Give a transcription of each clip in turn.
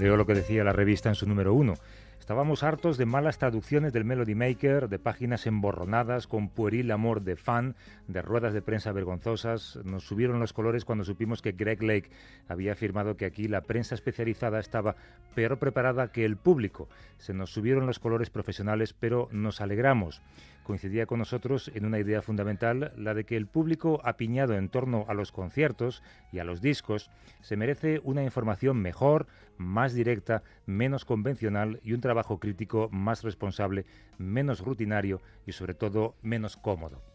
Leo lo que decía la revista en su número uno. Estábamos hartos de malas traducciones del Melody Maker, de páginas emborronadas con pueril amor de fan, de ruedas de prensa vergonzosas. Nos subieron los colores cuando supimos que Greg Lake había afirmado que aquí la prensa especializada estaba peor preparada que el público. Se nos subieron los colores profesionales, pero nos alegramos coincidía con nosotros en una idea fundamental, la de que el público apiñado en torno a los conciertos y a los discos se merece una información mejor, más directa, menos convencional y un trabajo crítico más responsable, menos rutinario y sobre todo menos cómodo.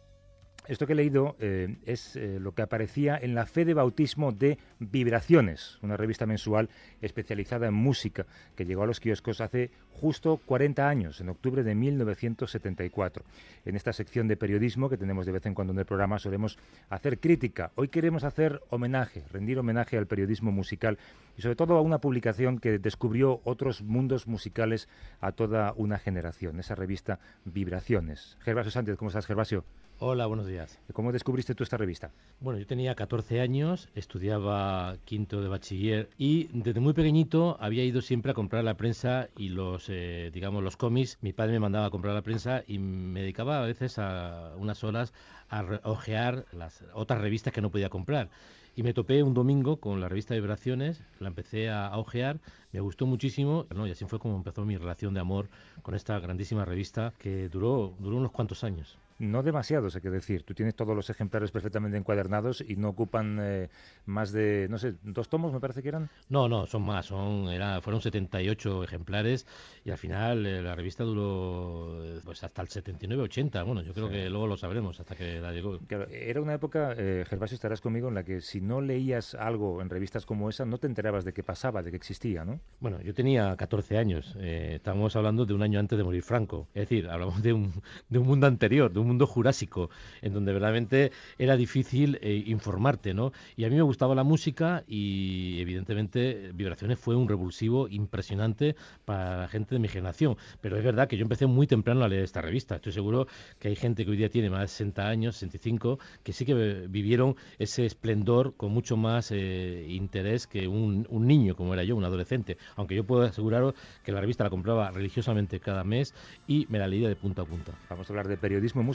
Esto que he leído eh, es eh, lo que aparecía en la fe de bautismo de Vibraciones, una revista mensual especializada en música que llegó a los kioscos hace justo 40 años, en octubre de 1974. En esta sección de periodismo que tenemos de vez en cuando en el programa solemos hacer crítica. Hoy queremos hacer homenaje, rendir homenaje al periodismo musical y sobre todo a una publicación que descubrió otros mundos musicales a toda una generación, esa revista Vibraciones. Gervasio Sánchez, ¿cómo estás, Gervasio? Hola, buenos días. ¿Cómo descubriste tú esta revista? Bueno, yo tenía 14 años, estudiaba quinto de bachiller y desde muy pequeñito había ido siempre a comprar la prensa y los, eh, digamos, los cómics. Mi padre me mandaba a comprar la prensa y me dedicaba a veces a unas horas a ojear las otras revistas que no podía comprar. Y me topé un domingo con la revista Vibraciones, la empecé a, ojear, me gustó muchísimo, y así fue como empezó mi relación de amor con esta grandísima revista que duró, duró unos cuantos años. No demasiados, hay que decir. Tú tienes todos los ejemplares perfectamente encuadernados y no ocupan eh, más de, no sé, dos tomos me parece que eran. No, no, son más, son, era, fueron 78 ejemplares y al final eh, la revista duró pues hasta el 79-80. Bueno, yo creo que luego lo sabremos hasta que la llegó. Claro, era una época, eh, Gervasio, estarás conmigo, en la que si no leías algo en revistas como esa, no te enterabas de qué pasaba, de que existía, ¿no? Bueno, yo tenía 14 años. Eh, estábamos hablando de un año antes de morir Franco. Es decir, hablamos de un, de un mundo anterior, de un mundo jurásico, en donde verdaderamente era difícil eh, informarte, ¿no? Y a mí me gustaba la música y evidentemente Vibraciones fue un revulsivo impresionante para la gente de mi generación. Pero es verdad que yo empecé muy temprano a leer esta revista. Estoy seguro que hay gente que hoy día tiene más de 60 años, 65, que sí que vivieron ese esplendor con mucho más eh, interés que un, un niño como era yo, un adolescente. Aunque yo puedo aseguraros que la revista la compraba religiosamente cada mes y me la leía de punta a punta. Vamos a hablar de periodismo musical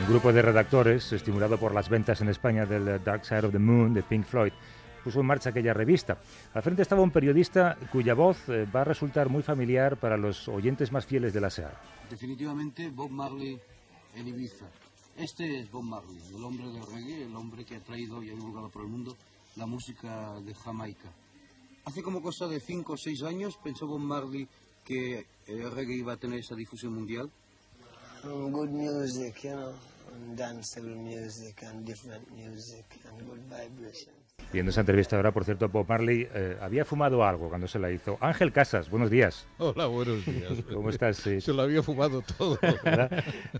Un grupo de redactores, estimulado por las ventas en España del Dark Side of the Moon de Pink Floyd, puso en marcha aquella revista. Al frente estaba un periodista cuya voz eh, va a resultar muy familiar para los oyentes más fieles de la SEAR. Definitivamente Bob Marley en Ibiza. Este es Bob Marley, el hombre del reggae, el hombre que ha traído y ha divulgado por el mundo la música de Jamaica. Hace como cosa de 5 o 6 años pensó Bob Marley que el reggae iba a tener esa difusión mundial. Good music, you know, and dancehall music and different music and good vibration. En esa entrevista ahora, por cierto, Bob Marley eh, había fumado algo cuando se la hizo. Ángel Casas, buenos días. Hola, buenos días. ¿Cómo estás? Se lo había fumado todo.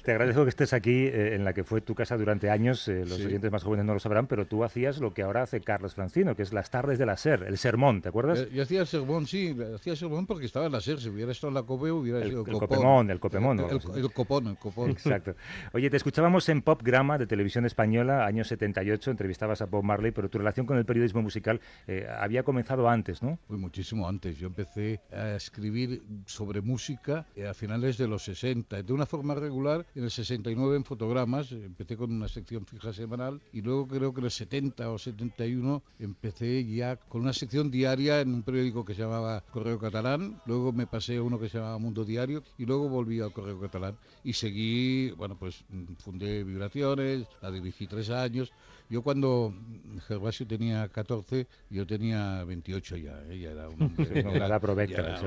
Te agradezco que estés aquí eh, en la que fue tu casa durante años. Eh, los oyentes más jóvenes no lo sabrán, pero tú hacías lo que ahora hace Carlos Francino, que es las tardes de la SER, el sermón, ¿te acuerdas? yo hacía el sermón, sí, hacía el sermón porque estaba en la SER. Si hubiera estado en la COPE hubiera el, sido el copemón. El copemón, el, el, copón, el copón. Exacto. Oye, te escuchábamos en Pop Grama de Televisión Española, año 78, entrevistabas a Bob Marley, pero tu relación con el periodismo musical eh, había comenzado antes, ¿no? Muchísimo antes. Yo empecé a escribir sobre música eh, a finales de los 60, de una forma regular, en el 69 en fotogramas, empecé con una sección fija semanal y luego creo que en el 70 o 71 empecé ya con una sección diaria en un periódico que se llamaba Correo Catalán, luego me pasé a uno que se llamaba Mundo Diario y luego volví al Correo Catalán y seguí, bueno, pues fundé Vibraciones, la dirigí tres años. Yo cuando Gervasio tenía tenía 14, yo tenía 28 ya. Ella era un hombre. provecta,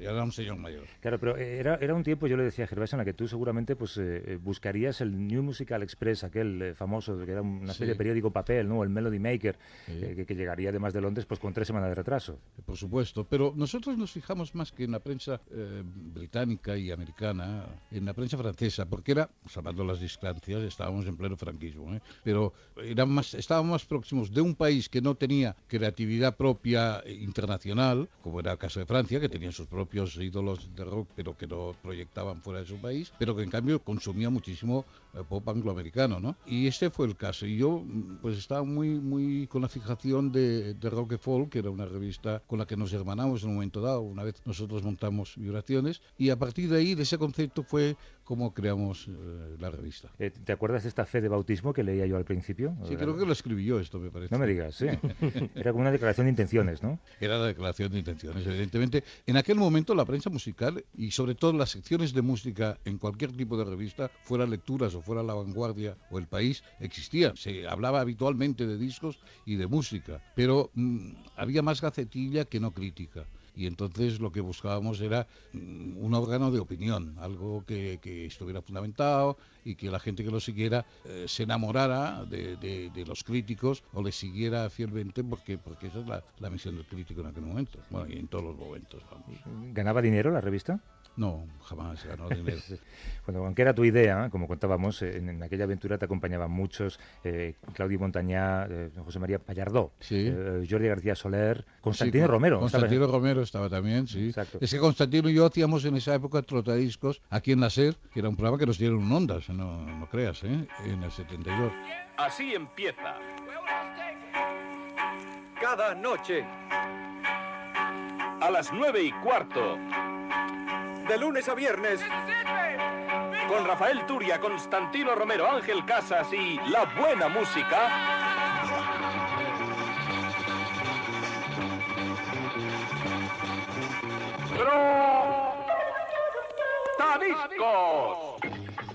ya era un señor mayor. Claro, pero era, era un tiempo, yo le decía a Gervasio, en la que tú seguramente pues eh, eh, buscarías el New Musical Express, aquel eh, famoso, que era una especie Sí. de periódico papel, ¿no? El Melody Maker, Sí. eh, que, que llegaría además de Londres pues con tres semanas de retraso. Por supuesto, pero nosotros nos fijamos más que en la prensa eh, británica y americana, en la prensa francesa, porque era, salvando las distancias, estábamos en pleno franquismo, ¿eh? Pero era más, estábamos más próximos de un país que no tenía creatividad propia internacional, como era el caso de Francia, que tenía sus propios ídolos de rock, pero que no proyectaban fuera de su país, pero que en cambio consumía muchísimo pop angloamericano, ¿no? Y este fue el caso. Y yo, pues, estaba muy, muy con la fijación de, de Rock and Folk, que era una revista con la que nos hermanamos en un momento dado. Una vez nosotros montamos vibraciones y a partir de ahí, de ese concepto, fue como creamos eh, la revista. Eh, ¿Te acuerdas esta fe de bautismo que leía yo al principio? Sí, creo que lo escribí yo esto, me parece. No me digas, sí. Era como una declaración de intenciones, ¿no? Era la declaración de intenciones, evidentemente. En aquel momento la prensa musical y sobre todo las secciones de música en cualquier tipo de revista, fuera lecturas o fuera La Vanguardia o El País, existían. Se hablaba habitualmente de discos y de música, pero mm, había más gacetilla que no crítica. Y entonces lo que buscábamos era mm, un órgano de opinión, algo que, que estuviera fundamentado y que la gente que lo siguiera eh, se enamorara de, de- de los críticos o le siguiera fielmente porque, porque esa es la, la misión del crítico en aquel momento. Bueno, y en todos los momentos, vamos. ¿Ganaba dinero la revista? No, jamás ganó dinero. Bueno, aunque era tu idea, como contábamos, eh, en, en aquella aventura te acompañaban muchos, eh, Claudio Montañá, eh, José María Pallardó, Sí. eh, Jordi García Soler, Constantino Sí, Romero. Constantino ¿sabes? Romero estaba también, sí. Exacto. Es que Constantino y yo hacíamos en esa época trotadiscos aquí en la SER, que era un programa que nos dieron en ondas, no, no creas, ¿eh? en el 72. Así empieza. Cada noche. A las nueve y cuarto. De lunes a viernes. Con Rafael Turia, Constantino Romero, Ángel Casas y la buena música. ¡Tadiscos!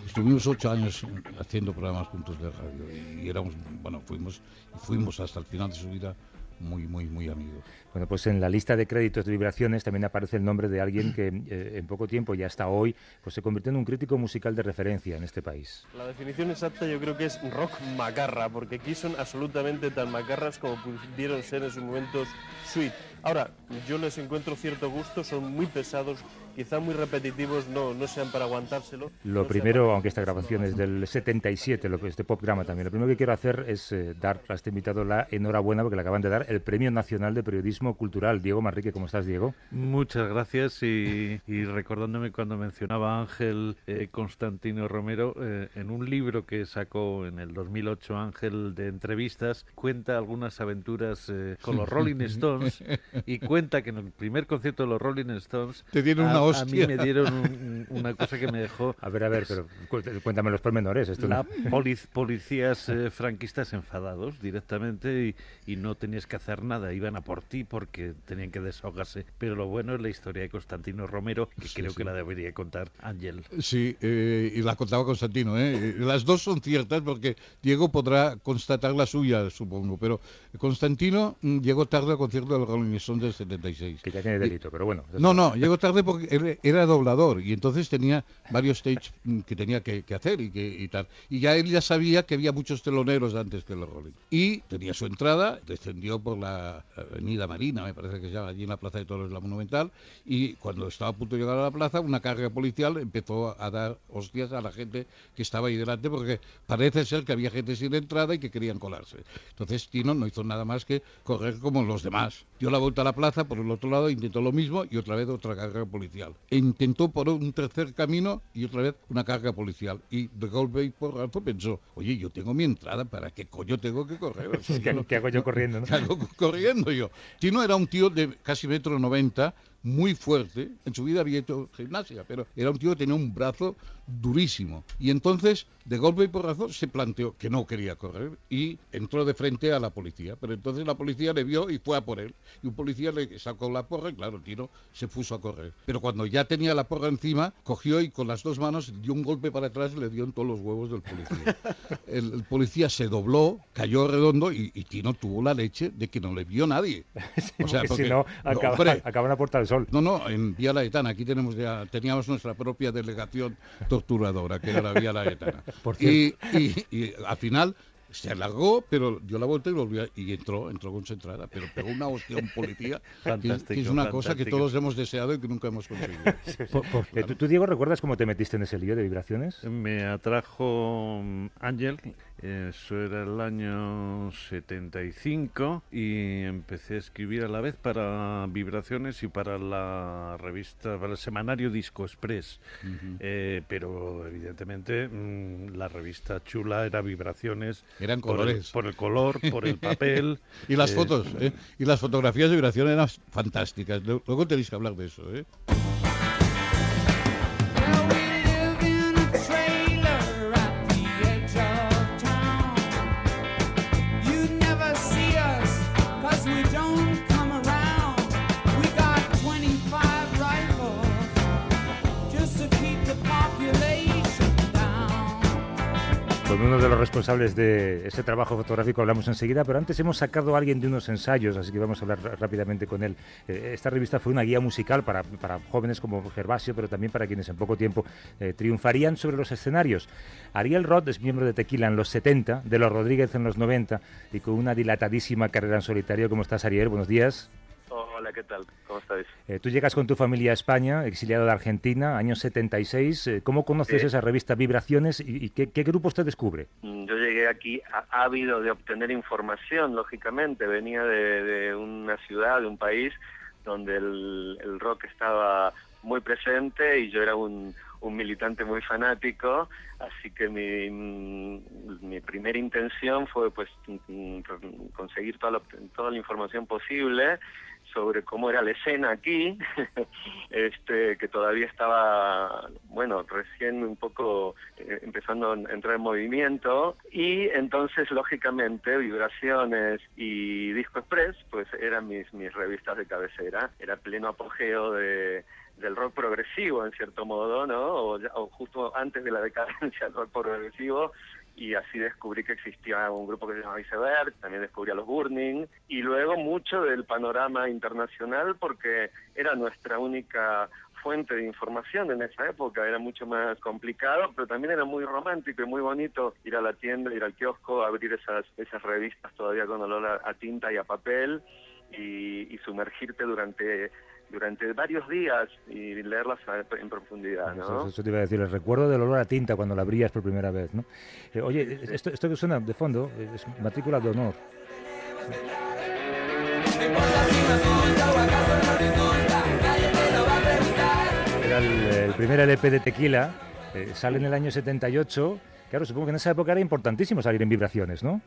Estuvimos ocho años haciendo programas juntos de radio y éramos, bueno, fuimos, fuimos hasta el final de su vida muy, muy, muy amigos. Bueno, pues en la lista de créditos de vibraciones también aparece el nombre de alguien que eh, en poco tiempo y hasta hoy pues se convirtió en un crítico musical de referencia en este país. La definición exacta yo creo que es rock macarra, porque aquí son absolutamente tan macarras como pudieron ser en sus momentos sweet. Ahora, yo les encuentro cierto gusto, son muy pesados, quizá muy repetitivos, no, no sean para aguantárselo. Lo no primero, para- aunque esta grabación es del 77, lo que este popgrama también, lo primero que quiero hacer es eh, dar a este invitado la enhorabuena porque le acaban de dar el Premio Nacional de Periodismo Cultural. Diego Manrique, ¿cómo estás, Diego? Muchas gracias y, y recordándome cuando mencionaba Ángel eh, Constantino Romero, eh, en un libro que sacó en el 2008 Ángel de entrevistas, cuenta algunas aventuras eh, con los Rolling Stones y cuenta que en el primer concierto de los Rolling Stones Te dieron a, una a mí hostia. me dieron un- una cosa que me dejó A ver, a ver, pero cu- cuéntame los pormenores. Esto la no- polic- policías eh, franquistas enfadados directamente y, y no tenías que hacer nada, iban a por ti porque tenían que desahogarse. Pero lo bueno es la historia de Constantino Romero, que Sí, creo sí. que la debería contar Ángel. Sí, eh, y la contaba Constantino. ¿eh? Las dos son ciertas porque Diego podrá constatar la suya, supongo. Pero Constantino mm, llegó tarde al concierto del Rolling Stones del 76. que ya tiene delito, pero bueno. No, no, llegó tarde porque era doblador y entonces tenía varios stage mm, que tenía que, que hacer y, que, y tal. Y ya él ya sabía que había muchos teloneros antes que los Rolling. Y tenía su entrada, descendió por la Avenida Marina, me parece que se llama, allí en la Plaza de Toros, la Monumental, y cuando estaba a punto de llegar a la plaza, una carga policial empezó a dar hostias a la gente que estaba ahí delante porque parece ser que había gente sin entrada y que querían colarse. Entonces Tino no hizo nada más que correr como los demás. Dio la vuelta a la plaza, por el otro lado intentó lo mismo y otra vez otra carga policial. E intentó por un tercer camino y otra vez una carga policial. Y de golpe y porrazo pensó, oye, yo tengo mi entrada, ¿para qué coño tengo que correr? O sea, yo ¿Qué, qué hago yo corriendo? no? ¿Qué hago corriendo yo? Tino era un tío de casi metro noventa, muy fuerte. En su vida había hecho gimnasia, pero era un tío que tenía un brazo durísimo. Y entonces, de golpe y porrazo, se planteó que no quería correr y entró de frente a la policía. Pero entonces la policía le vio y fue a por él. Y un policía le sacó la porra y claro, el tiro se puso a correr. Pero cuando ya tenía la porra encima, cogió y con las dos manos dio un golpe para atrás y le dio en todos los huevos del policía. El, policía se dobló, cayó redondo y, Tino tuvo la leche de que no le vio nadie. o sea, porque, si no, acaba, acaba en la Puerta del Sol. No, no, en Vía Laetana, aquí tenemos ya, teníamos nuestra propia delegación torturadora, que era la Vía Laetana. y, y, y al final se alargó, pero dio la vuelta y volvió y entró, entró concentrada, pero pegó una hostia a un policía, que, es una cosa que todos hemos deseado y que nunca hemos conseguido. ¿Tú, Diego, recuerdas cómo te metiste en ese lío de vibraciones? Me atrajo mm, Ángel, eso era el año 75 y empecé a escribir a la vez para Vibraciones y para la revista, para el semanario Disco Express. Eh, pero evidentemente mm, la revista chula era Vibraciones. Eran colores. Por el, color, por el papel. y las eh, fotos, ¿eh? Y las fotografías de Vibraciones eran fantásticas. Luego tenéis que hablar de eso, ¿eh? Responsables de ese trabajo fotográfico hablamos enseguida, pero antes hemos sacado a alguien de unos ensayos, así que vamos a hablar rápidamente con él. Eh, esta revista fue una guía musical para, jóvenes como Gervasio, pero también para quienes en poco tiempo eh, triunfarían sobre los escenarios. Ariel Roth es miembro de Tequila en los 70, de los Rodríguez en los 90 y con una dilatadísima carrera en solitario. ¿Cómo estás, Ariel? Buenos días. Hola, ¿qué tal? ¿Cómo estáis? Eh, tú llegas con tu familia a España, exiliado de Argentina, año 76. Eh, ¿Cómo conoces esa revista Vibraciones y, qué, grupos te descubre? Mm, yo llegué aquí ávido de obtener información, lógicamente. Venía de, una ciudad, de un país donde el, rock estaba muy presente y yo era un, militante muy fanático, así que mi, mm, mi primera intención fue pues mm, conseguir toda toda la información posible sobre cómo era la escena aquí, este, que todavía estaba, bueno, recién un poco eh, empezando a entrar en movimiento, y entonces, lógicamente, Vibraciones y Disco Express, pues eran mis, mis revistas de cabecera, era pleno apogeo de del rock progresivo en cierto modo, ¿no? O, o, justo antes de la decadencia del rock progresivo, y así descubrí que existía un grupo que se llama Iceberg, también descubrí a los Burning y luego mucho del panorama internacional porque era nuestra única fuente de información en esa época, era mucho más complicado, pero también era muy romántico y muy bonito ir a la tienda, ir al kiosco, abrir esas, esas revistas todavía con olor a, tinta y a papel y, y sumergirte durante durante varios días y leerlas en profundidad. ¿no? Eso, te iba a decir, el recuerdo del olor a tinta cuando la abrías por primera vez. ¿no? Eh, oye, esto, esto que suena de fondo es matrícula de honor. Era el, primer LP de Tequila, eh, sale en el año 78. Claro, supongo que en esa época era importantísimo salir en vibraciones, ¿no?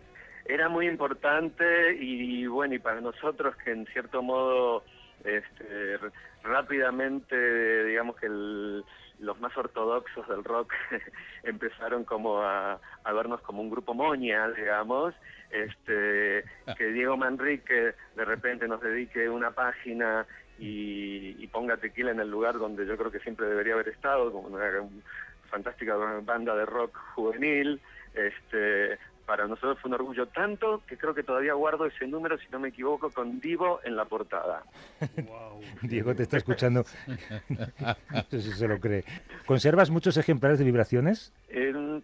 Era muy importante y bueno, y para nosotros que en cierto modo este, rápidamente, digamos que los más ortodoxos del rock empezaron como a, vernos como un grupo moña, digamos, este, que Diego Manrique de repente nos dedique una página y, y, ponga tequila en el lugar donde yo creo que siempre debería haber estado, como una, una fantástica banda de rock juvenil, este, para nosotros fue un orgullo tanto que creo que todavía guardo ese número, si no me equivoco, con Divo en la portada. Diego te está escuchando. no sé si se lo cree. ¿Conservas muchos ejemplares de vibraciones?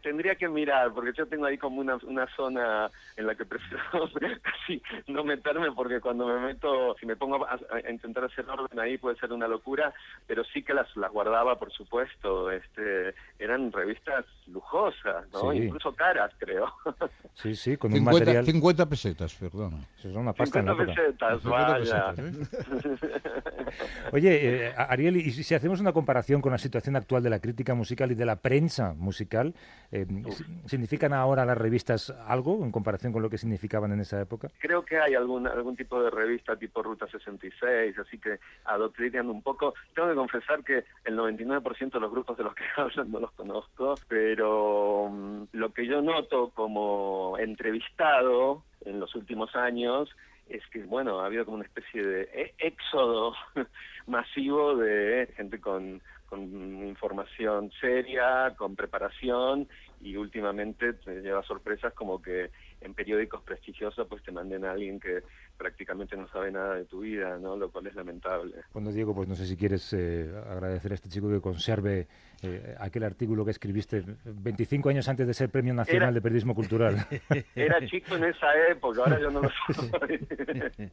tendría que mirar, porque yo tengo ahí como una, una zona en la que prefiero casi no meterme, porque cuando me meto, si me pongo a, intentar hacer orden ahí puede ser una locura, pero sí que las, las guardaba, por supuesto. Este, era eran revistas lujosas, ¿no? Sí. Incluso caras, creo. Sí, sí, con un 50, material... 50 pesetas, perdona. Es una pasta en la 50 época. pesetas, 50 vaya. pesetas, ¿eh? Oye, eh, Ariel, y si hacemos una comparación con la situación actual de la crítica musical y de la prensa musical, eh, si- ¿significan ahora las revistas algo en comparación con lo que significaban en esa época? Creo que hay algún algún tipo de revista tipo Ruta 66, así que adoctrinan un poco. Tengo que confesar que el 99% de los grupos de los que hablan no los conozco, pero mm, lo que yo noto como entrevistado en los últimos años es que, bueno, ha habido como una especie de é- éxodo masivo de gente con, con información seria, con preparación y últimamente te lleva sorpresas como que en periódicos prestigiosos pues te manden a alguien que prácticamente no sabe nada de tu vida, ¿no? Lo cual es lamentable. Bueno, Diego, pues no sé si quieres eh, agradecer a este chico que conserve eh, aquel artículo que escribiste 25 años antes de ser Premio Nacional Era- de Periodismo Cultural. Era chico en esa época, ahora yo no lo soy.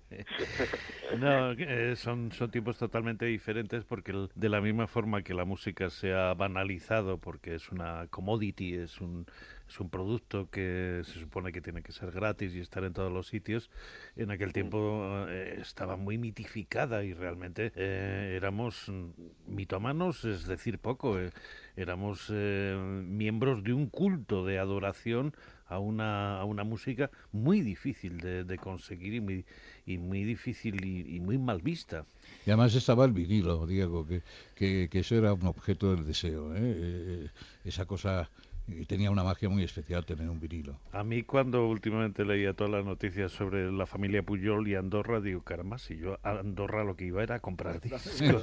No, eh, son, son tiempos totalmente diferentes porque el- de la misma forma que la música se ha banalizado porque es una commodity, es un, es un producto que se supone que tiene que ser gratis y estar en todos los sitios, en aquel tiempo eh, estaba muy mitificada y realmente eh, éramos mm, mitomanos, es decir, poco. eh, éramos eh, miembros de un culto de adoración a una, a una música muy difícil de, de conseguir y muy, y muy difícil y, y muy mal vista. Y además estaba el vinilo, Diego, que, que, que eso era un objeto del deseo. ¿eh? Eh, esa cosa eh, tenía una magia muy especial tener un vinilo. A mí cuando últimamente leía todas las noticias sobre la familia Puyol y Andorra, digo, caramba, si yo a Andorra lo que iba era a comprar discos.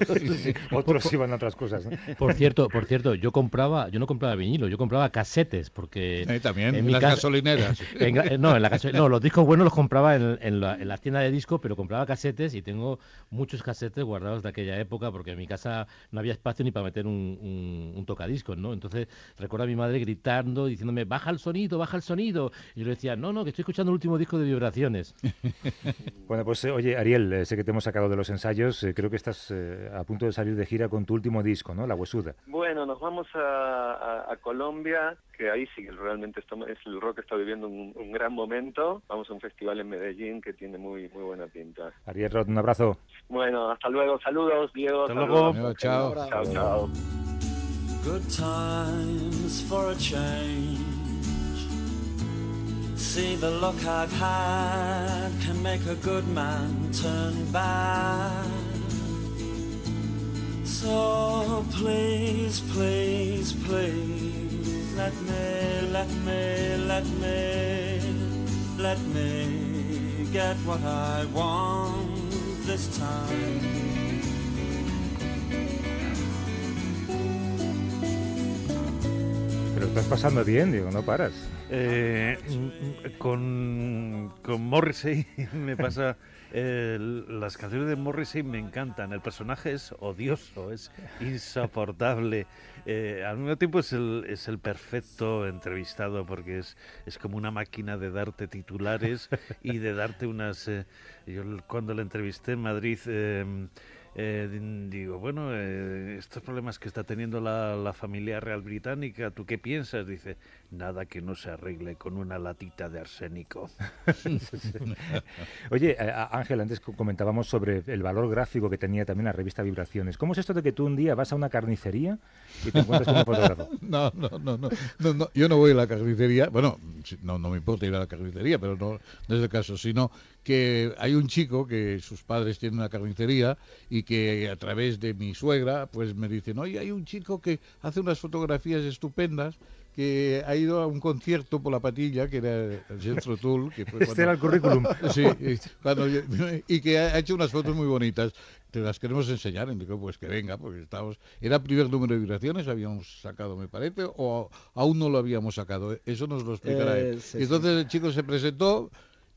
Otros iban a otras cosas. ¿no? Por cierto, por cierto, yo compraba, yo no compraba vinilo, yo compraba casetes, porque Eh, también, en mi las casa- gasolineras. en no, en la no, los discos buenos los compraba en, en la, en la tienda de discos, pero compraba casetes y tengo muchos casetes guardados de aquella época porque en mi casa no había espacio ni para meter un, un, un tocadiscos, ¿no? Entonces recuerdo a mi madre gritando, diciéndome, baja el sonido, baja el sonido. Y yo le decía, no, no, que estoy escuchando el último disco de vibraciones. Bueno, pues eh, oye, Ariel, eh, sé que te hemos sacado de los ensayos, eh, creo que estás eh, a punto de salir de gira con tu último disco, ¿no? La Huesuda. Bueno, nos vamos a, a- a Colombia, que ahí sí que realmente estamos- es el rock está viviendo un, un gran momento. Vamos a un festival en Medellín que tiene muy muy buena pinta. Ariel Roth, un abrazo. Bueno, hasta luego. Saludos, Diego. Hasta saludos. luego. Chao. Chao, chao. Good times for a change. See the look I've had can make a good man turn bad. So please, please, please, let me, let me, let me, let me get what I want this time. Estás pasando bien, digo, no paras. Eh, mm, con, Morrissey me pasa. eh, las canciones de Morrissey me encantan. El personaje es odioso, es insoportable. Eh, al mismo tiempo es el, es el perfecto entrevistado porque es, es como una máquina de darte titulares y de darte unas. yo cuando le entrevisté en Madrid. Eh, di- digo, bueno, eh, estos problemas que está teniendo la, la familia real británica, ¿tú qué piensas? Dice, nada que no se arregle con una latita de arsénico. Oye, eh, Ángel, antes co- comentábamos sobre el valor gráfico que tenía también la revista Vibraciones. ¿Cómo es esto de que tú un día vas a una carnicería y te encuentras con un fotógrafo? No, no, no, no, no, no, Yo no voy a la carnicería. Bueno, no, no me importa ir a la carnicería, pero no, no es el caso. Sino que hay un chico que sus padres tienen una carnicería y que a través de mi suegra, pues me dicen, oye, hay un chico que hace unas fotografías estupendas que ha ido a un concierto por la patilla, que era el Centro Tool, que fue Este era el currículum. Sí, y, cuando yo- y que ha hecho unas fotos muy bonitas. Te las queremos enseñar. Y digo, pues que venga, porque estamos. Era el primer número de vibraciones, habíamos sacado, me parece, o aún no lo habíamos sacado. Eso nos lo explicará él. Eh, sí, y entonces el chico se presentó.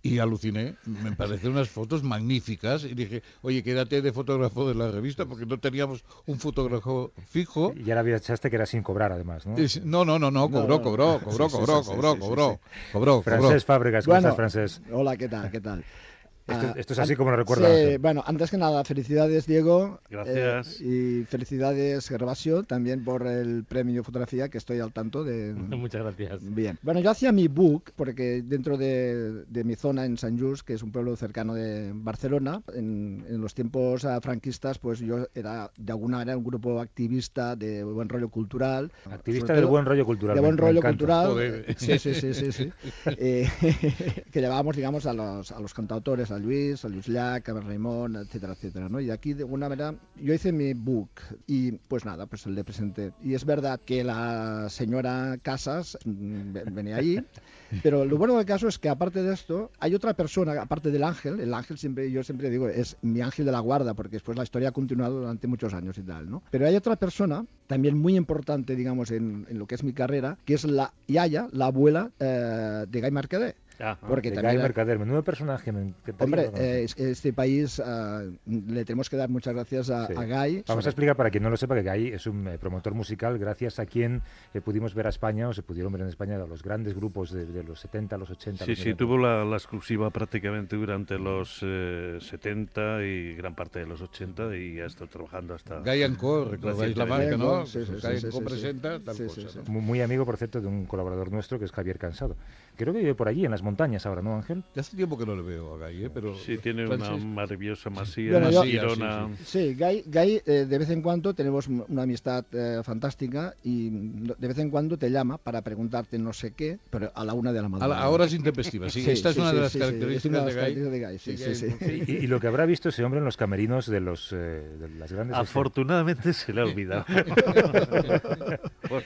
Y aluciné, me parecieron unas fotos magníficas y dije, oye, quédate de fotógrafo de la revista porque no teníamos un fotógrafo fijo. Y ya la avisaste que era sin cobrar, además, ¿no? Es- No, no, no, no, cobró, no. cobró, cobró, Sí, sí, cobró, sí, cobró, sí, sí, cobró, sí. cobró, cobró. Francés Fábregas, ¿cómo Bueno, estás, Francés? hola, ¿qué tal? ¿Qué tal? Esto, Ah, esto es así an- como lo recuerda sí, Ángel. bueno, antes que nada, felicidades Diego. Gracias. eh, y felicidades Gervasio también por el premio fotografía que estoy al tanto de... Muchas gracias. Bien. Bueno, yo hacía mi book porque dentro de, de mi zona en San Just, que es un pueblo cercano de Barcelona, en, en los tiempos ah, franquistas, pues yo era de alguna manera un grupo activista de buen rollo cultural. Activista del buen rollo cultural. De buen me rollo cultural. Joder. Sí, sí, sí, sí. sí. Eh, que llevábamos, digamos, a los, a los cantautores, a Luis, a Luis a Raimón, etcétera, etcétera, ¿no? Y aquí, de alguna manera, yo hice mi book y, pues nada, pues le presenté. Y es verdad que la señora Casas mm, ve- venía allí, pero lo bueno del caso es que, aparte de esto, hay otra persona, aparte del ángel, el ángel siempre, yo siempre digo, es mi ángel de la guarda, porque después la historia ha continuado durante muchos años y tal, ¿no? Pero hay otra persona, también muy importante, digamos, en, en lo que es mi carrera, que es la Yaya, la abuela eh, de Guy Mercader. Ah, Porque también Mercader, menudo personaje. me Hombre, eh, es- este país ah, le tenemos que dar muchas gracias a, Sí. a Guy. Vamos a sobre- explicar para quien no lo sepa que Guy es un eh, promotor musical gracias a quien eh, pudimos ver a España o se pudieron ver en España los grandes grupos de, de los 70, los 80. Sí, los sí, 90. tuvo la, la exclusiva prácticamente durante los eh, 70 y gran parte de los 80 y ha estado trabajando hasta... Guy Co, recordáis la marca, ¿no? Guy presenta tal cosa. muy amigo, por cierto, de un colaborador nuestro que es Javier Cansado. Creo que vive por allí, en las montañas ahora, ¿no, Ángel? Ya hace tiempo que no le veo a Guy, ¿eh? pero Sí, tiene una Francis- maravillosa masía Bueno, en yo- Girona. Sí, Guy, Guy, eh, de vez en cuando tenemos una amistad eh, fantástica y de vez en cuando te llama para preguntarte no sé qué, pero a la una de la madrugada. a horas intempestivas, sí. Esta es una de las sí, sí, características una de características de Guy, sí, Sí, sí, sí. Y, y lo que habrá visto ese hombre en los camerinos de, los, eh, de las grandes... Afortunadamente se le ha olvidado. Por-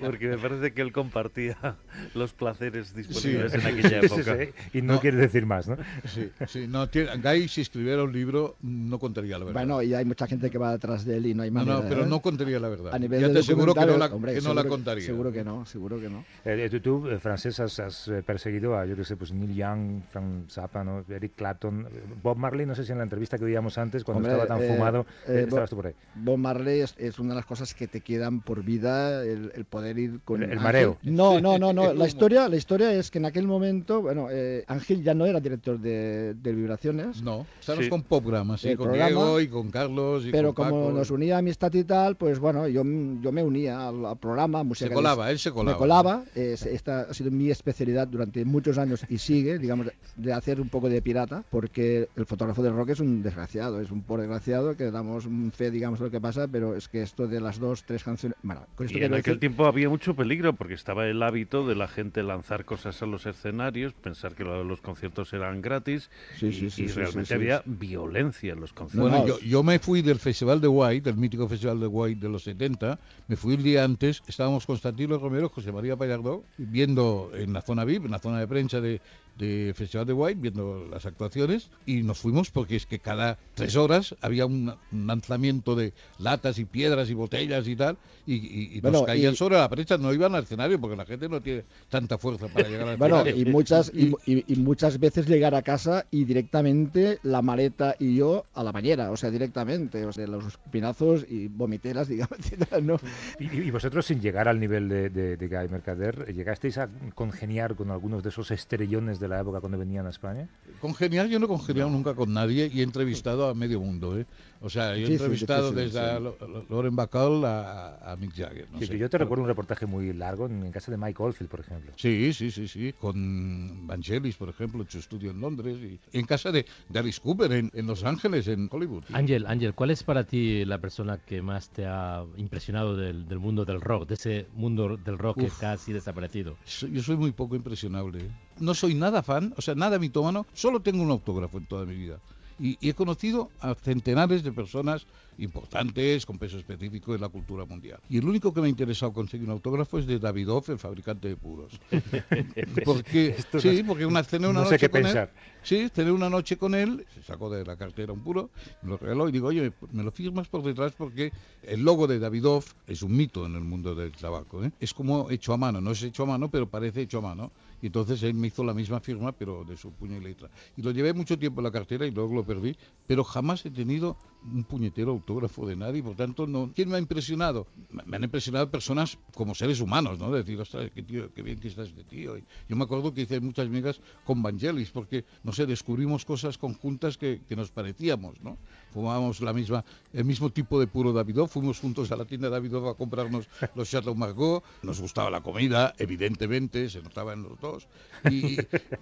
porque me parece que él compartía los placeres disponibles en aquella Sí, época. sí, y no, quiere decir más, ¿no? Sí, sí, no, tiene- Guy, si escribiera un libro, no contaría la verdad. Bueno, y hay mucha gente que va detrás de él y no hay no, manera. no, pero ¿eh? no contaría la verdad. A nivel ya de te aseguro que no la, hombre, que no la seguro contaría. Seguro que no, seguro que no. Eh, tú, tú, eh, francés, has, has, eh, perseguido a, yo qué sé, pues Neil Young, Frank Zappa, ¿no? Eric Clapton, Bob Marley, no sé si en la entrevista que veíamos antes, cuando Hombre, estaba tan eh, fumado, eh, eh, estabas tú por ahí. Bob Marley es, es una de las cosas que te quedan por vida, el, el poder ir con El- el mareo. No, no, no, no. La historia, la historia es que en aquel momento, bueno, eh, Ángel ya no era director de, de Vibraciones. No, estamos Sí. con programas, sí, El con programa, Diego y con Carlos y Pero con como Paco. nos unía amistad y tal, pues bueno, yo, yo me unía al, al programa. música Se colaba, él se colaba. Me colaba. eh, esta ha sido mi especialidad durante muchos años y sigue, digamos, de hacer un poco de pirata, porque el fotógrafo del rock es un desgraciado, es un pobre desgraciado que damos un fe, digamos, de lo que pasa, pero es que esto de las dos, tres canciones. Bueno, con esto Y en aquel decir- tiempo había mucho peligro porque estaba el hábito de la gente lanzar cosas a los escenarios, pensar que lo- los conciertos eran gratis Sí, y, sí, sí, y realmente había violencia en los conciertos. Bueno, No, yo, yo me fui del Festival de White, del mítico Festival de White de los 70, me fui el día antes, estábamos Constantino Romero, José María Pallardó, viendo en la zona VIP, en la zona de prensa de, de Festival de White, viendo las actuaciones, y nos fuimos porque es que cada tres horas había un, un lanzamiento de latas y piedras y botellas y tal, y, y- y Bueno, nos caían y- sobre la prensa, no iban al escenario porque la gente no tiene tanta fuerza para llegar al Bueno, escenario. y muchas, y, y- y muchas veces llegar a casa y directamente la maleta y yo a la bañera, o sea, directamente, o sea, los pinazos y vomiteras, digamos, ¿no? Y, y vosotros, sin llegar al nivel de, de, de Guy Mercader, ¿llegasteis a congeniar con algunos de esos estrellones de la época cuando venían a España? Congeniar, yo no he congeniado nunca con nadie y he entrevistado a medio mundo, ¿eh? O sea, yo he entrevistado difícil, desde sí. a Lo- Lo- Lauren Bacall a, a Mick Jagger. no Sí, sé. que yo te recuerdo un reportaje muy largo en, en casa de Mike Oldfield, por ejemplo. Sí, sí, sí, sí. Con Vangelis, por ejemplo, en su estudio en Londres y en casa de, de Alice Cooper en, en Los Ángeles, en Hollywood. Ángel, Ángel, ¿cuál es para ti la persona que más te ha impresionado del, del mundo del rock, de ese mundo del rock que Uf. está así desaparecido? Yo soy muy poco impresionable. ¿eh? No soy nada fan, o sea, nada mitómano, solo tengo un autógrafo en toda mi vida. Y, y he conocido a centenares de personas importantes, con peso específico en la cultura mundial. Y el único que me ha interesado conseguir un autógrafo es de Davidoff, el fabricante de puros. Porque, no sí, porque una, cené una no sé noche qué con pensar. él. Sí, cené una noche con él, se sacó de la cartera un puro, me lo regaló y digo, oye, me, me lo firmas por detrás porque el logo de Davidoff es un mito en el mundo del tabaco. ¿eh? Es como hecho a mano, no es hecho a mano, pero parece hecho a mano. Y entonces él me hizo la misma firma, pero de su puño y letra. Y lo llevé mucho tiempo en la cartera y luego lo perdí, pero jamás he tenido un puñetero autógrafo de nadie, por tanto, no. ¿quién me ha impresionado? Me han impresionado personas como seres humanos, ¿no? decir, ostras, qué, tío, qué bien que está este tío. yo me acuerdo que hice muchas amigas con Vangelis, porque, no sé, descubrimos cosas conjuntas que, que nos parecíamos, ¿no? Fumábamos la misma, el mismo tipo de puro Davidoff, fuimos juntos a la tienda Davidoff a comprarnos los Chateau Margaux, nos gustaba la comida, evidentemente, se notaba en los dos, y,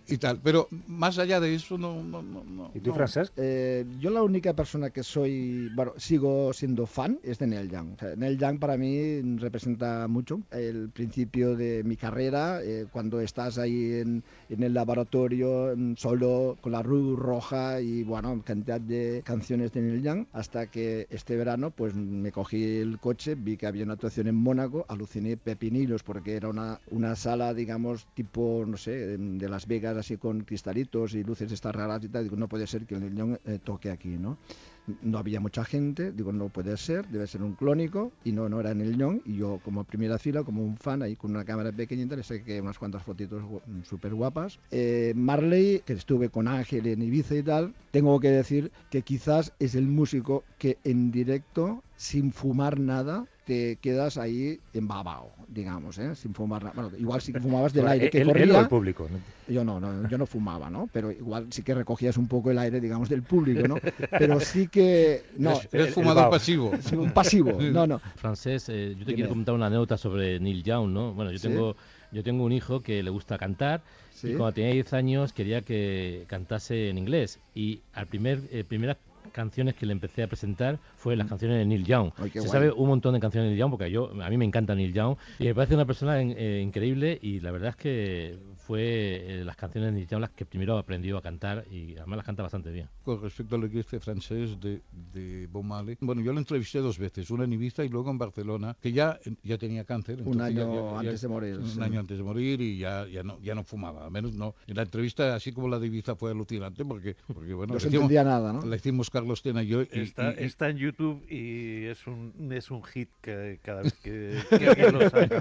y tal. Pero más allá de eso, no. no, no ¿Y tú, no. Francesc? Eh, yo la única persona que soy, bueno, sigo siendo fan es de Neil Young. O sea, Neil Young para mí representa mucho el principio de mi carrera, eh, cuando estás ahí en, en el laboratorio solo con la luz roja y bueno, cantidad de canciones de Neil Young, hasta que este verano pues me cogí el coche, vi que había una actuación en Mónaco, aluciné pepinillos porque era una, una sala, digamos, tipo, no sé, de, Las Vegas, así con cristalitos y luces estas raras y tal, digo, no puede ser que Neil Young eh, toque aquí, ¿no? No había mucha gente, digo, no puede ser, debe ser un clónico, y no, no era Neil Young, y yo como primera fila, como un fan, ahí con una cámara pequeñita, le saqué unas cuantas fotitos súper guapas. Eh, Marley, que estuve con Ángel en Ibiza y tal, tengo que decir que quizás es el músico que en directo, sin fumar nada, te quedas ahí embabado, digamos, ¿eh? sin fumar nada. Bueno, igual sí que fumabas del aire que él corría. o el público, ¿no? Yo no, no, yo no fumaba, ¿no? Pero igual sí que recogías un poco el aire, digamos, del público, ¿no? Pero sí que... No, Eres- eres fumador pasivo. Sí, un pasivo, no, no. Francés, eh, yo te Dime. quiero comentar una anécdota sobre Neil Young, ¿no? Bueno, yo ¿Sí? tengo yo tengo un hijo que le gusta cantar ¿Sí? y cuando tenía 10 años quería que cantase en inglés y al primer eh, primeras canciones que le empecé a presentar fue las canciones de Neil Young. Ay, Se guay. sabe un montón de canciones de Neil Young porque yo a mí me encanta Neil Young y me parece una persona en- eh, increíble y la verdad es que fue eh, las canciones de Neil Young las que primero aprendió a cantar y además las canta bastante bien. Con respecto a lo que dice francés de, de Bob Marley, bueno, yo lo entrevisté dos veces, una en Ibiza y luego en Barcelona, que ya, ya tenía cáncer. Un año ya- ya- antes de morir, Un sí. año antes de morir y ya, ya, no, ya no fumaba, al menos no. En la entrevista, así como la de Ibiza, fue alucinante porque, porque bueno, No le se entendía nada, ¿no? La hicimos Carlos Tena y yo. y- Está, y- está en YouTube y es un, es un hit que cada vez que, que alguien lo saca.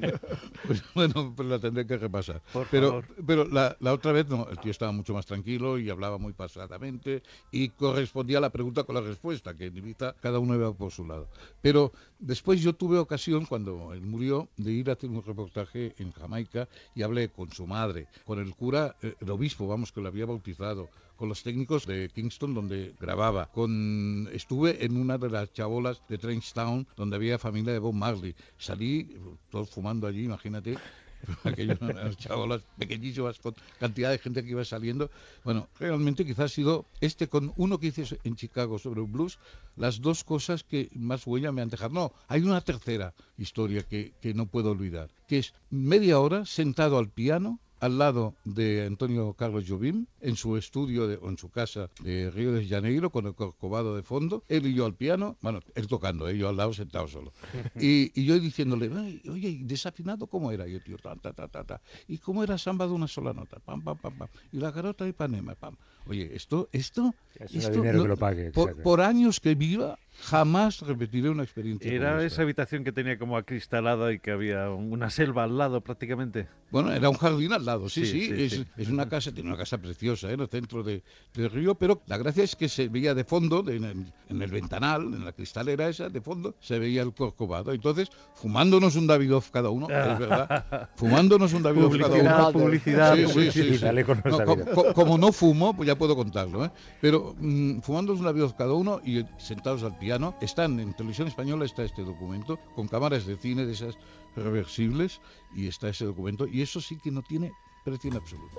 Pues, bueno, pues la tendré que repasar. Por pero favor. pero la, la otra vez no, el tío estaba mucho más tranquilo y hablaba muy pasadamente y correspondía la pregunta con la respuesta, que en Ibiza cada uno iba por su lado. Pero después yo tuve ocasión, cuando él murió, de ir a hacer un reportaje en Jamaica y hablé con su madre, con el cura, eh, el obispo, vamos, que lo había bautizado, con los técnicos de Kingston donde grababa, con estuve en una de las chabolas de Trainstown donde había familia de Bob Marley. Salí todos fumando allí, imagínate. Aquellos las chabolas pequeñísimas con cantidad de gente que iba saliendo. Bueno, realmente quizás ha sido este con uno que hice en Chicago sobre blues, las dos cosas que más huella me han dejado. No, hay una tercera historia que no puedo olvidar, que es media hora sentado al piano al lado de Antonio Carlos Jobim, en su estudio de- o en su casa de Río de Janeiro, con el corcovado de fondo, él y yo al piano, bueno, él tocando, ¿eh? yo al lado sentado solo. Y, y yo diciéndole, "Ay, oye, ¿y desafinado cómo era? Y el tío, ta, ta, ta, ta, ta. ¿Y cómo era samba de una sola nota? Pam, pam, pam, pam. Y la garota de Ipanema, pam. Oye, esto, esto, Es esto dinero no- que lo pague. por, por años que viva, jamás repetiré una experiencia Era esa habitación que tenía como acristalada y que había una selva al lado prácticamente. Bueno, era un jardín al lado, sí, Sí, sí, sí, es, sí. es una casa, tiene una casa preciosa ¿eh? en el centro de, del río, pero la gracia es que se veía de fondo, de- en, el, en el ventanal, en la cristalera esa, de fondo, se veía el corcovado. Entonces, fumándonos un Davidoff cada uno, es verdad, fumándonos un Davidoff cada uno. publicidad, Sí, sí, sí, publicidad. No, co- co- como no fumo, pues ya puedo contarlo, ¿eh? pero mm, fumándonos un Davidoff cada uno y sentados al piano, están en televisión española está este documento, con cámaras de cine de esas reversibles, y está ese documento, y eso sí que no tiene precio en absoluto.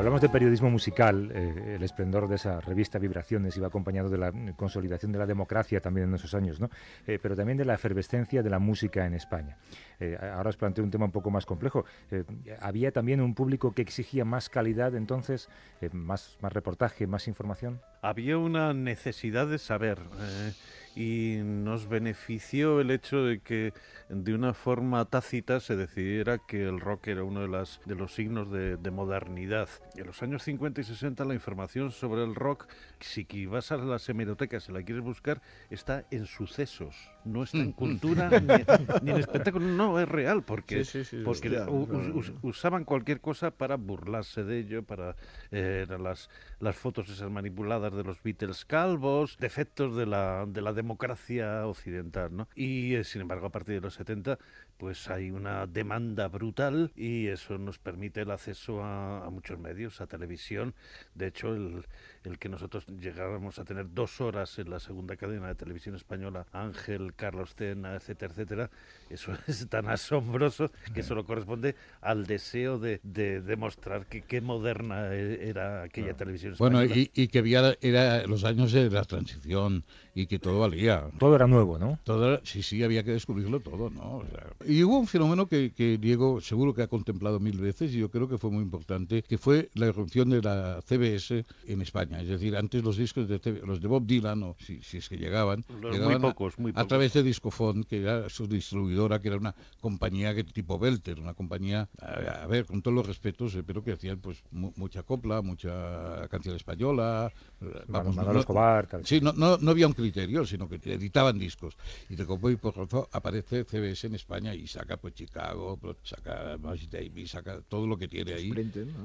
Hablamos de periodismo musical, eh, el esplendor de esa revista Vibraciones iba acompañado de la consolidación de la democracia también en esos años, ¿no? Eh, pero también de la efervescencia de la música en España. Eh, ahora os planteo un tema un poco más complejo. Eh, ¿Había también un público que exigía más calidad entonces, Eh, más, más reportaje, más información? Había una necesidad de saber eh, y nos benefició el hecho de que de una forma tácita se decidiera que el rock era uno de, las, de los signos de, de modernidad. En los años 50 y 60 la información sobre el rock, si vas a las hemerotecas y la quieres buscar, está en sucesos. No está en Mm, mm. cultura ni, ni en espectáculo, no, es real, porque, Sí, sí, sí, porque us- usaban cualquier cosa para burlarse de ello, para eh, las, las fotos esas manipuladas de los Beatles calvos, defectos de la, de la democracia occidental, ¿no? Y eh, sin embargo, a partir de los 70, pues hay una demanda brutal y eso nos permite el acceso a, a muchos medios, a televisión. De hecho, el, el que nosotros llegáramos a tener dos horas en la segunda cadena de televisión española, Ángel, Carlos Tena, etcétera, etcétera, eso es tan asombroso que solo corresponde al deseo de, de demostrar que qué moderna e- era aquella televisión Bueno, española. y, y que había era los años de la transición y que todo valía. Todo era nuevo, ¿no? Todo era- sí, sí, había que descubrirlo todo, ¿no? O sea, y hubo un fenómeno que, que Diego seguro que ha contemplado mil veces y yo creo que fue muy importante, que fue la irrupción de la CBS en España. Es decir, antes los discos de CB los de Bob Dylan, o si, si es que llegaban, Los muy llegaban a- pocos, muy a, pocos. través de Discofon, que era su distribuidora, que era una compañía que tipo Belter, una compañía, a, a ver, con todos los respetos, eh, pero que hacían pues mu- mucha copla, mucha canción española, eh, vamos, Manolo no- Escobar, tal. Sí, no, no, no había un criterio, sino que editaban discos. Y de Cowboy por razón aparece CBS en España y saca pues Chicago, pues, saca Miles Davis, saca todo lo que tiene ahí.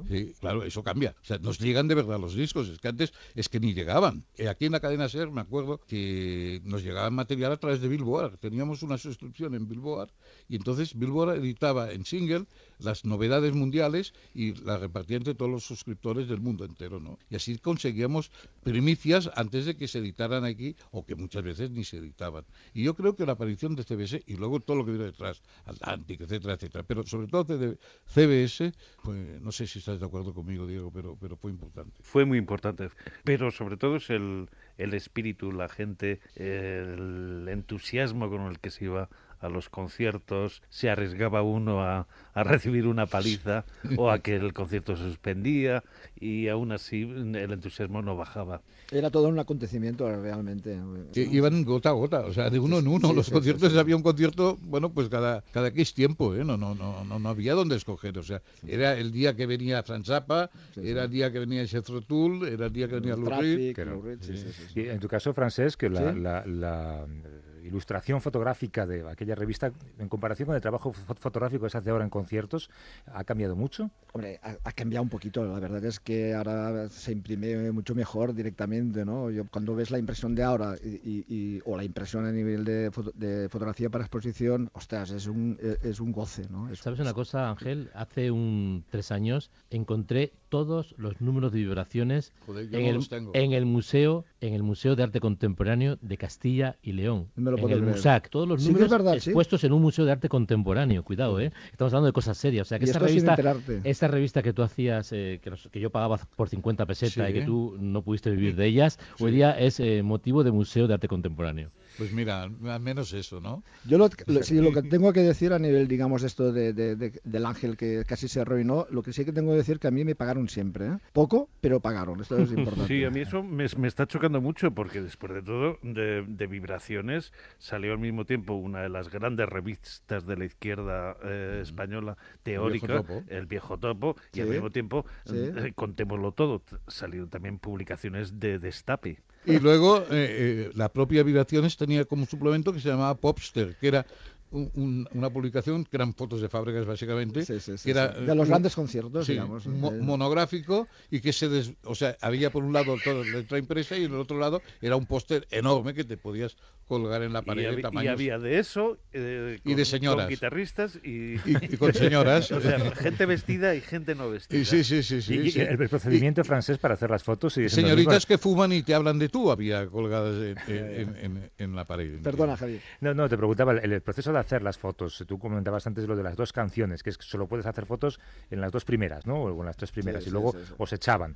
Sí, claro, eso cambia. O sea, nos llegan de verdad los discos. Es que antes es que ni llegaban. Eh, aquí en la cadena SER me acuerdo que nos llegaba material a través de Billboard. Teníamos una suscripción en Billboard y entonces Billboard editaba en single las novedades mundiales y las repartía entre todos los suscriptores del mundo entero, ¿no? Y así conseguíamos primicias antes de que se editaran aquí o que muchas veces ni se editaban. Y yo creo que la aparición de CBS y luego todo lo que vino detrás, Atlantic, etcétera, etcétera, pero sobre todo CBS, no sé si estás de acuerdo conmigo, Diego, pero, pero fue importante. Fue muy importante, pero sobre todo es el, el espíritu, la gente, el entusiasmo con el que se iba a los conciertos, se arriesgaba uno a, a recibir una paliza o a que el concierto se suspendía y aún así el entusiasmo no bajaba. Era todo un acontecimiento realmente. Iban gota a gota, o sea, de uno en uno. Sí, los sí, conciertos sí, sí. había un concierto, bueno, pues cada cada X tiempo, ¿eh? No, no, no, no, no había dónde escoger. O sea, era el día que venía Franz Zappa, era el día que venía Jethro Tull, era el día que venía Lou Reed. Claro. sí, sí, sí, sí. Y en tu caso, Francés, que la, Sí. la- la, ilustración fotográfica de aquella revista, en comparación con el trabajo fo- fotográfico que se hace ahora en conciertos, ¿ha cambiado mucho? Hombre, ha, ha cambiado un poquito. La verdad es que ahora se imprime mucho mejor directamente, ¿no? Yo, cuando ves la impresión de ahora y, y- y- o la impresión a nivel de, foto- de fotografía para exposición, ostras, es un, eh, es un goce, ¿no? Es- ¿Sabes una cosa, Ángel? Hace un tres años encontré todos los números de vibraciones Joder, en, no el, en museo en el Museo de Arte Contemporáneo de Castilla y León. No me lo en el. MUSAC. Todos los Sí números verdad, sí. expuestos en un museo de arte contemporáneo. Cuidado, ¿eh? Estamos hablando de cosas serias. O sea, que sin revista, esta revista que tú hacías, eh, que, nos- que yo pagaba por 50 pesetas Sí. y que tú no pudiste vivir de ellas, hoy día es eh, motivo de Museo de Arte Contemporáneo. Pues mira, al menos eso, ¿no? Yo lo, lo- sí, lo que tengo que decir a nivel, digamos, esto de, de- de- del ángel que casi se arruinó, lo que sí que tengo que decir que a mí me pagaron siempre. ¿eh? Poco, pero pagaron. Esto es importante. Sí, a mí eso me, me está chocando mucho porque después de todo, de, de Vibraciones, salió al mismo tiempo una de las grandes revistas de la izquierda eh, española teórica, Topo. El Viejo Topo, y al mismo tiempo, sí. eh, contémoslo todo, salieron también publicaciones de Destape. Y luego eh, eh, la propia Vibraciones tenía como suplemento que se llamaba Popster, que era un- un- una publicación que eran fotos de fábricas básicamente, Sí, sí, sí, que era sí. De los un- grandes conciertos, sí, digamos. mo- Eh, monográfico y que se des- o sea, había por un lado toda la letra impresa y en el otro lado era un póster enorme que te podías colgar en la Y, pared de había- y tamaños había de eso, eh, Y de con- señoras. con guitarristas y, y, y con señoras. o sea, gente vestida y gente no vestida. Y sí, sí, sí, sí, Y- y sí. el, procedimiento francés para hacer las fotos mismo. Señoritas que fuman y te hablan de tú había colgadas en, en- en- en la pared. Perdona, Javier. No, no, te preguntaba el, el proceso de hacer las fotos. Tú comentabas antes lo de las dos canciones, que es que solo puedes hacer fotos en las dos primeras, ¿no? O en las tres primeras, Sí, y sí, luego sí, os echaban.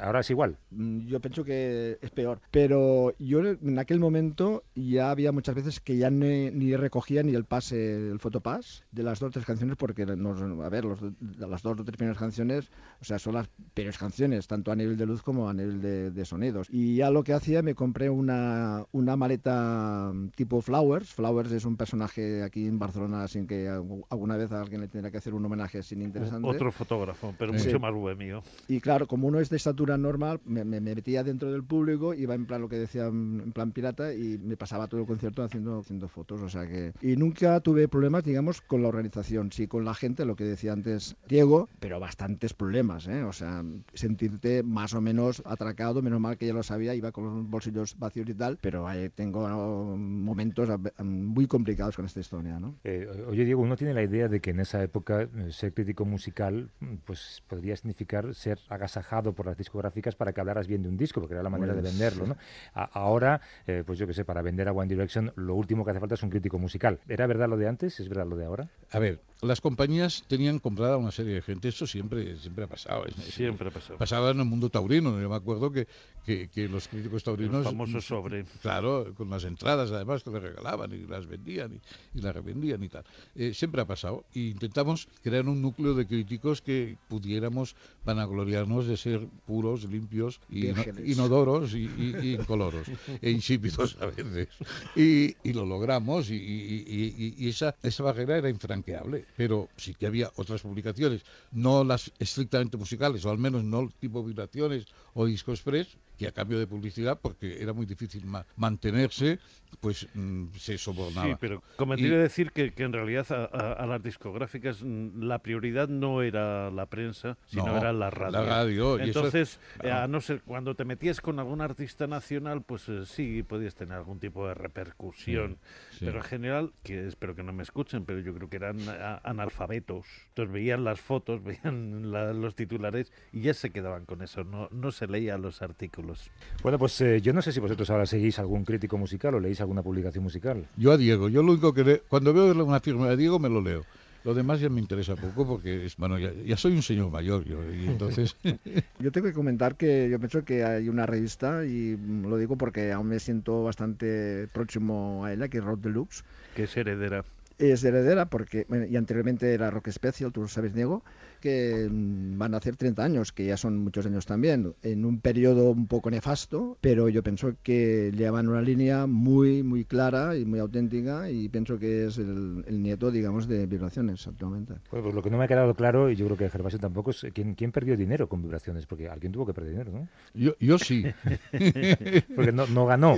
Ahora es igual. Mm, Yo pienso que es peor. Pero yo en aquel momento ya había muchas veces que ya ni, ni recogía ni el pase, el fotopass de las dos o tres canciones, porque a ver, los, las dos o tres primeras canciones, o sea, son las peores canciones, tanto a nivel de luz como a nivel de, de sonidos. Y ya lo que hacía, me compré una, una maleta tipo Flowers. Flowers es un personaje aquí en Barcelona, sin que algu- alguna vez a alguien le tendrá que hacer un homenaje sin interesante. Otro fotógrafo, pero Sí. mucho más bohemio. Y claro, como uno es de estatura normal, me, me- me metía dentro del público, iba en plan lo que decía, en plan pirata, y me pasaba todo el concierto haciendo, haciendo fotos, o sea que... Y nunca tuve problemas, digamos, con la organización, sí con la gente, lo que decía antes Diego, pero bastantes problemas, ¿eh? O sea, sentirte más o menos atracado, menos mal que ya lo sabía, iba con los bolsillos vacíos y tal, pero tengo momentos muy complicados con esta historia, ¿no? Eh, oye, Diego, uno tiene la idea de que en esa época eh, ser crítico musical pues podría significar ser agasajado por las discográficas para que hablaras bien de un disco, porque era la manera de pues venderlo, ¿no? ahora, eh, pues yo que sé, para vender a One Direction, lo último que hace falta es un crítico musical. ¿Era verdad lo de antes? ¿Es verdad lo de ahora? A ver, las compañías tenían comprada una serie de gente, eso siempre, siempre ha pasado. Siempre ha pasado. Pasaba en el mundo taurino, yo me acuerdo que, que, los críticos taurinos... El famoso sobre. Claro, con las entradas además que le regalaban y las vendían y, las revendían y tal. Eh, siempre ha pasado. Y intentamos crear un núcleo de críticos que pudiéramos vanagloriarnos de ser puros, limpios, y inodoros y, y, incoloros, e insípidos a veces. Y, lo logramos y, esa, esa barrera era infranqueable. Pero sí que había otras publicaciones, no las estrictamente musicales, o al menos no tipo vibraciones o disco express, que a cambio de publicidad, porque era muy difícil mantenerse, pues mm, se sobornaba. Sí, pero convendría decir que, que, en realidad a, las discográficas mm, la prioridad no era la prensa, sino era la radio. La radio. Entonces, eh, a no ser cuando te metías con algún artista nacional, pues eh, sí podías tener algún tipo de repercusión. Pero en general, que espero que no me escuchen, pero yo creo que eran analfabetos. Entonces veían las fotos, veían los titulares y ya se quedaban con eso. No, no se leían los artículos. Bueno, pues eh, yo no sé si vosotros ahora seguís algún crítico musical o leéis alguna publicación musical. Yo a Diego, yo lo único que cuando veo una firma de Diego me lo leo. Lo demás ya me interesa poco porque, es, bueno, ya, soy un señor mayor yo, y entonces... yo tengo que comentar que yo pienso que hay una revista, y lo digo porque aún me siento bastante próximo a ella, que es Rock Deluxe. Que es heredera. Es heredera porque, y anteriormente era Rock Special, tú lo sabes, Diego, que mm, van a hacer 30 años, que ya son muchos años también, en un periodo un poco nefasto, pero yo pienso que llevan una línea muy, muy clara y muy auténtica y pienso que es el, nieto, digamos, de Vibraciones actualmente. Pues, pues, lo que no me ha quedado claro, y yo creo que Gervasio tampoco, es ¿quién, quién perdió dinero con Vibraciones, porque alguien tuvo que perder dinero, ¿no? Yo, yo sí. porque no, no ganó.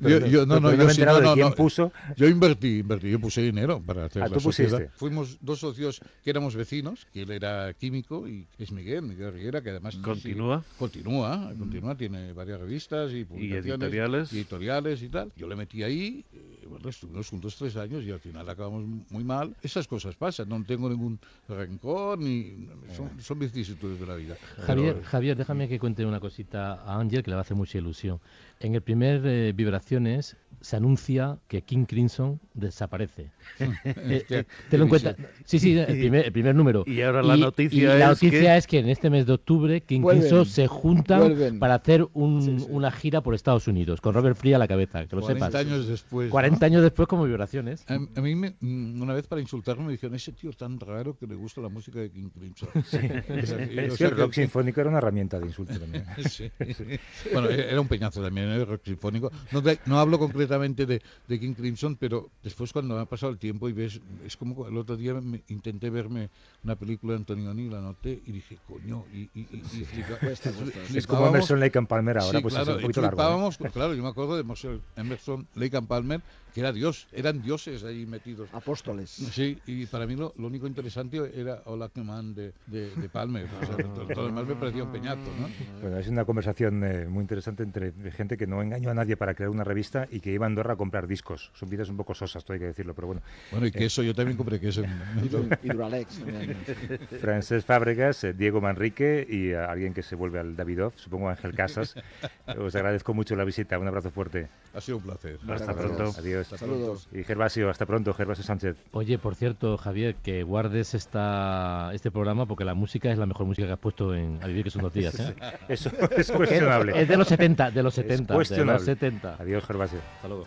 yo, no, no, yo sí, no, quién puso. Yo invertí, invertí, yo puse dinero para hacer ah, la ¿tú sociedad. Fuimos dos socios que éramos vecinos, que él era químico y es Miguel, Miguel Riguera, que además... ¿Continúa? continúa, continúa, tiene varias revistas y editoriales. Y editoriales y tal. Yo le metí ahí, eh, bueno, estuvimos juntos tres años y al final acabamos muy mal. Esas cosas pasan, no tengo ningún rencor, ni son, son vicisitudes de la vida. Javier, Javier, déjame que cuente una cosita a Ángel que le va a hacer mucha ilusión. En el primer eh, Vibraciones se anuncia que King Crimson desaparece. Eh, eh, ¿Te lo encuentras? Sí, sí, el primer, número. Y ahora la noticia, es, la noticia que... es que en este mes de octubre King Crimson se juntan para hacer una gira por Estados Unidos, con Robert Free a la cabeza, que lo 40 años después. 40 años después como vibraciones. A, mí me, mm, una vez para insultarme me dijeron, ese tío tan raro que le gusta la música de King Crimson. es, que el rock sinfónico era una herramienta de insulto también. bueno, era un peñazo también, el rock sinfónico. No, no hablo concretamente de, de King Crimson, pero después cuando ha pasado el tiempo y ves, es como el otro día me, intenté verme una película de Antonioni, la noté y dije, coño, y, y, y, Es como Emerson, Lake and Palmer ahora, pues claro, es un poquito largo. ¿eh? Claro, yo me acuerdo de Emerson, Lake and Palmer, que era Dios, eran dioses ahí metidos. Apóstoles. Sí, y para mí lo, lo único interesante era Hola Man de, de, de Palmer. O sea, todo, lo demás me parecía un peñato, ¿no? Bueno, es una conversación eh, muy interesante entre gente que no engañó a nadie para crear una revista y que iba a Andorra a comprar discos. Son vidas un poco sosas, todo hay que decirlo, pero bueno. Bueno, y queso, yo también compré queso. y Duralex. Francés Fábregas, eh, Diego Manrique y alguien que se vuelve al Davidov, supongo Ángel Casas. Os agradezco mucho la visita. Un abrazo fuerte. Ha sido un placer. Hasta pronto. Adiós. Saludos. Y Gervasio, hasta pronto, Gervasio Sánchez. Oye, por cierto, Javier, que guardes esta, este programa porque la música es la mejor música que has puesto en A Vivir que son dos días. ¿eh? Eso es cuestionable. Es de los 70, de los 70. de los 70. Adiós, Gervasio. Hasta luego.